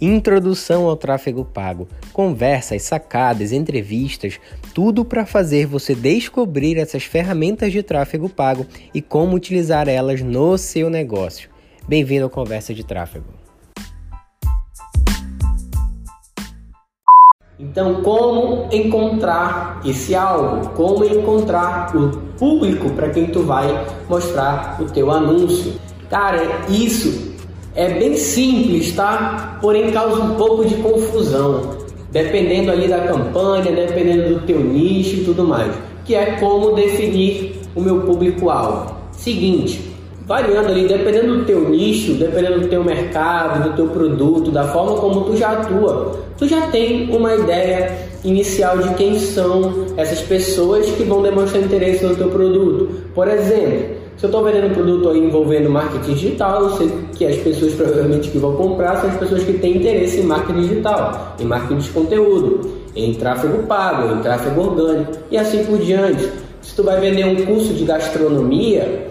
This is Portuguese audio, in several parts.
Introdução ao tráfego pago, conversas, sacadas, entrevistas, tudo para fazer você descobrir essas ferramentas de tráfego pago e como utilizar elas no seu negócio. Bem-vindo ao Conversa de Tráfego. Então, como encontrar esse alvo? Como encontrar o público para quem tu vai mostrar o teu anúncio? Cara, isso é bem simples, tá? Porém causa um pouco de confusão, dependendo ali da campanha, dependendo do teu nicho e tudo mais, que é como definir o meu público-alvo. Seguinte, variando ali, dependendo do teu nicho, dependendo do teu mercado, do teu produto, da forma como tu já atua, tu já tem uma ideia inicial de quem são essas pessoas que vão demonstrar interesse no teu produto. Por exemplo, se eu estou vendendo um produto envolvendo marketing digital, eu sei que as pessoas provavelmente que vão comprar são as pessoas que têm interesse em marketing digital, em marketing de conteúdo, em tráfego pago, em tráfego orgânico e assim por diante. Se tu vai vender um curso de gastronomia,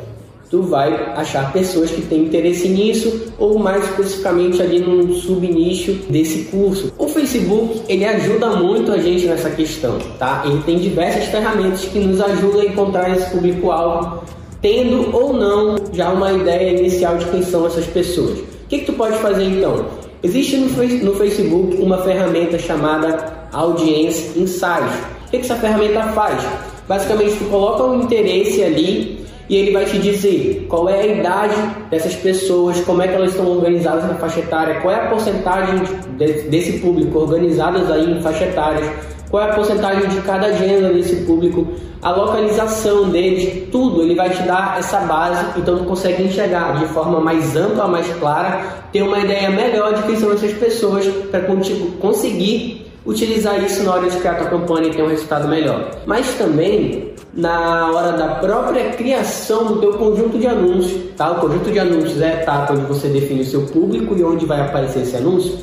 tu vai achar pessoas que têm interesse nisso ou mais especificamente ali num subnicho desse curso. O Facebook, ele ajuda muito a gente nessa questão, tá? Ele tem diversas ferramentas que nos ajudam a encontrar esse público-alvo tendo ou não já uma ideia inicial de quem são essas pessoas. O que, que tu pode fazer então? Existe no, Facebook uma ferramenta chamada Audience Insights. O que, que essa ferramenta faz? Basicamente, tu coloca um interesse ali e ele vai te dizer qual é a idade dessas pessoas, como é que elas estão organizadas na faixa etária, qual é a porcentagem desse público organizadas aí em faixa etárias, qual é a porcentagem de cada gênero desse público, a localização deles, tudo, ele vai te dar essa base, então tu consegue enxergar de forma mais ampla, mais clara, ter uma ideia melhor de quem são essas pessoas para conseguir utilizar isso na hora de criar tua campanha e ter um resultado melhor. Mas também na hora da própria criação do teu conjunto de anúncios, tá? O conjunto de anúncios é a etapa onde você define o seu público e onde vai aparecer esse anúncio.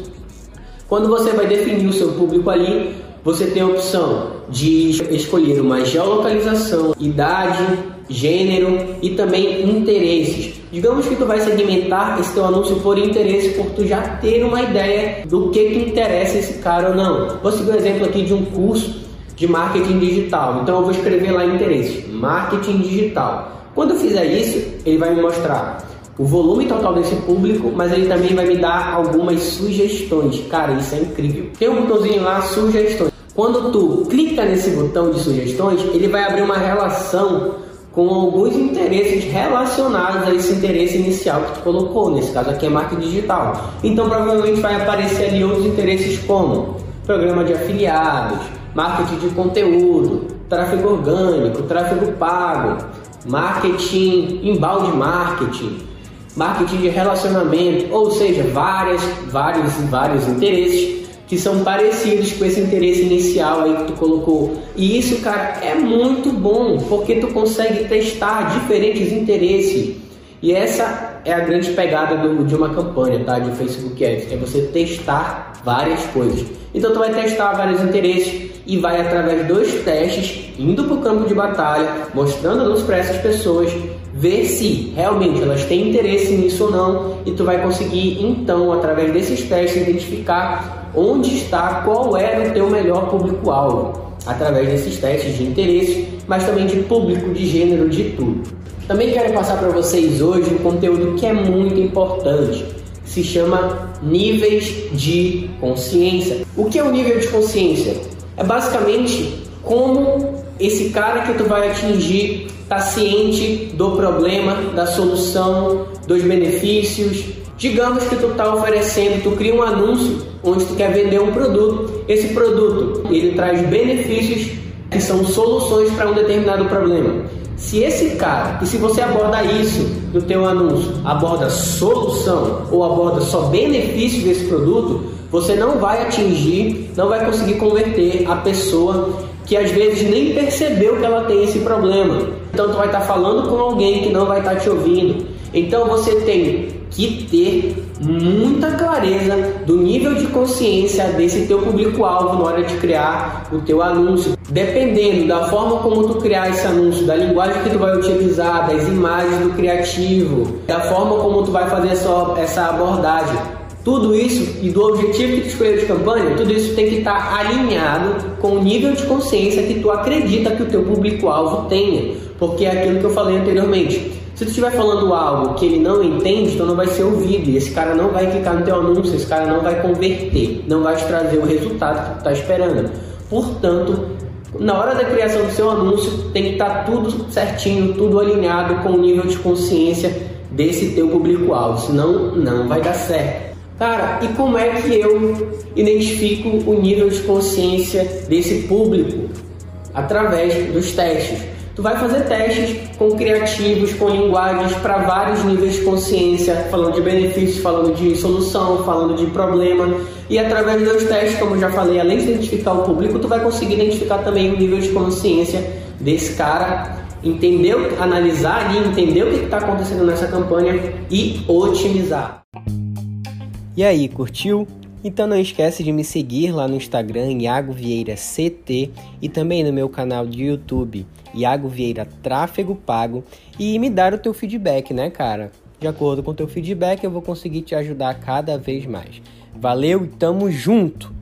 Quando você vai definir o seu público ali, você tem a opção de escolher uma geolocalização, idade, gênero e também interesses. Digamos que tu vai segmentar esse teu anúncio por interesse, por tu já ter uma ideia do que que interessa esse cara ou não. Vou seguir um exemplo aqui de um curso de marketing digital. Então eu vou escrever lá interesse, marketing digital. Quando eu fizer isso, ele vai me mostrar o volume total desse público, mas ele também vai me dar algumas sugestões. Cara, isso é incrível. Tem um botãozinho lá, sugestões. Quando tu clica nesse botão de sugestões, ele vai abrir uma relação com alguns interesses relacionados a esse interesse inicial que tu colocou, nesse caso aqui é marketing digital. Então provavelmente vai aparecer ali outros interesses como programa de afiliados, marketing de conteúdo, tráfego orgânico, tráfego pago, marketing, embalde marketing, marketing de relacionamento, ou seja, várias, vários, vários interesses que são parecidos com esse interesse inicial aí que tu colocou. E isso, cara, é muito bom, porque tu consegue testar diferentes interesses. E essa é a grande pegada do, de uma campanha, tá? De Facebook Ads, é você testar várias coisas. Então tu vai testar vários interesses e vai através dos testes, indo para o campo de batalha, mostrando a luz para essas pessoas, ver se realmente elas têm interesse nisso ou não, e tu vai conseguir então, através desses testes, identificar onde está, qual é o teu melhor público-alvo, através desses testes de interesse, mas também de público, de gênero, de tudo. Também quero passar para vocês hoje um conteúdo que é muito importante, se chama níveis de consciência. O que é o nível de consciência? É basicamente como esse cara que tu vai atingir está ciente do problema, da solução, dos benefícios. Digamos que tu está oferecendo, tu cria um anúncio onde tu quer vender um produto. Esse produto ele traz benefícios que são soluções para um determinado problema. Se esse cara, e se você aborda isso no teu anúncio, aborda solução ou aborda só benefícios desse produto, você não vai atingir, não vai conseguir converter a pessoa que às vezes nem percebeu que ela tem esse problema. Então tu vai estar falando com alguém que não vai estar te ouvindo. Então você tem que ter muita clareza do nível de consciência desse teu público-alvo na hora de criar o teu anúncio. Dependendo da forma como tu criar esse anúncio, da linguagem que tu vai utilizar, das imagens do criativo, da forma como tu vai fazer essa, essa abordagem, Tudo isso e do objetivo que tu escolheu de campanha, tudo isso tem que estar alinhado com o nível de consciência que tu acredita que o teu público-alvo tenha. Porque é aquilo que eu falei anteriormente. Se tu estiver falando algo que ele não entende, então não vai ser ouvido. E esse cara não vai clicar no teu anúncio, esse cara não vai converter, não vai te trazer o resultado que tu está esperando. Portanto, na hora da criação do seu anúncio, tem que estar tudo certinho, tudo alinhado com o nível de consciência desse teu público-alvo, senão não vai dar certo. Cara, e como é que eu identifico o nível de consciência desse público? Através dos testes. Tu vai fazer testes com criativos, com linguagens para vários níveis de consciência, falando de benefícios, falando de solução, falando de problema. E através dos testes, como já falei, além de identificar o público, tu vai conseguir identificar também o nível de consciência desse cara, entender, analisar ali, entender o que está acontecendo nessa campanha e otimizar. E aí, curtiu? Então não esquece de me seguir lá no Instagram Iago Vieira CT e também no meu canal de YouTube Iago Vieira Tráfego Pago e me dar o teu feedback, né, cara? De acordo com o teu feedback, eu vou conseguir te ajudar cada vez mais. Valeu e tamo junto!